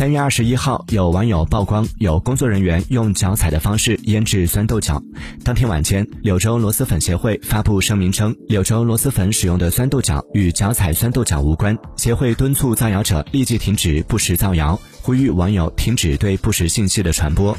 三月二十一号有网友曝光有工作人员用脚踩的方式腌制酸豆角。当天晚间柳州螺蛳粉协会发布声明称柳州螺蛳粉使用的酸豆角与脚踩酸豆角无关。协会敦促造谣者立即停止不实造谣呼吁网友停止对不实信息的传播。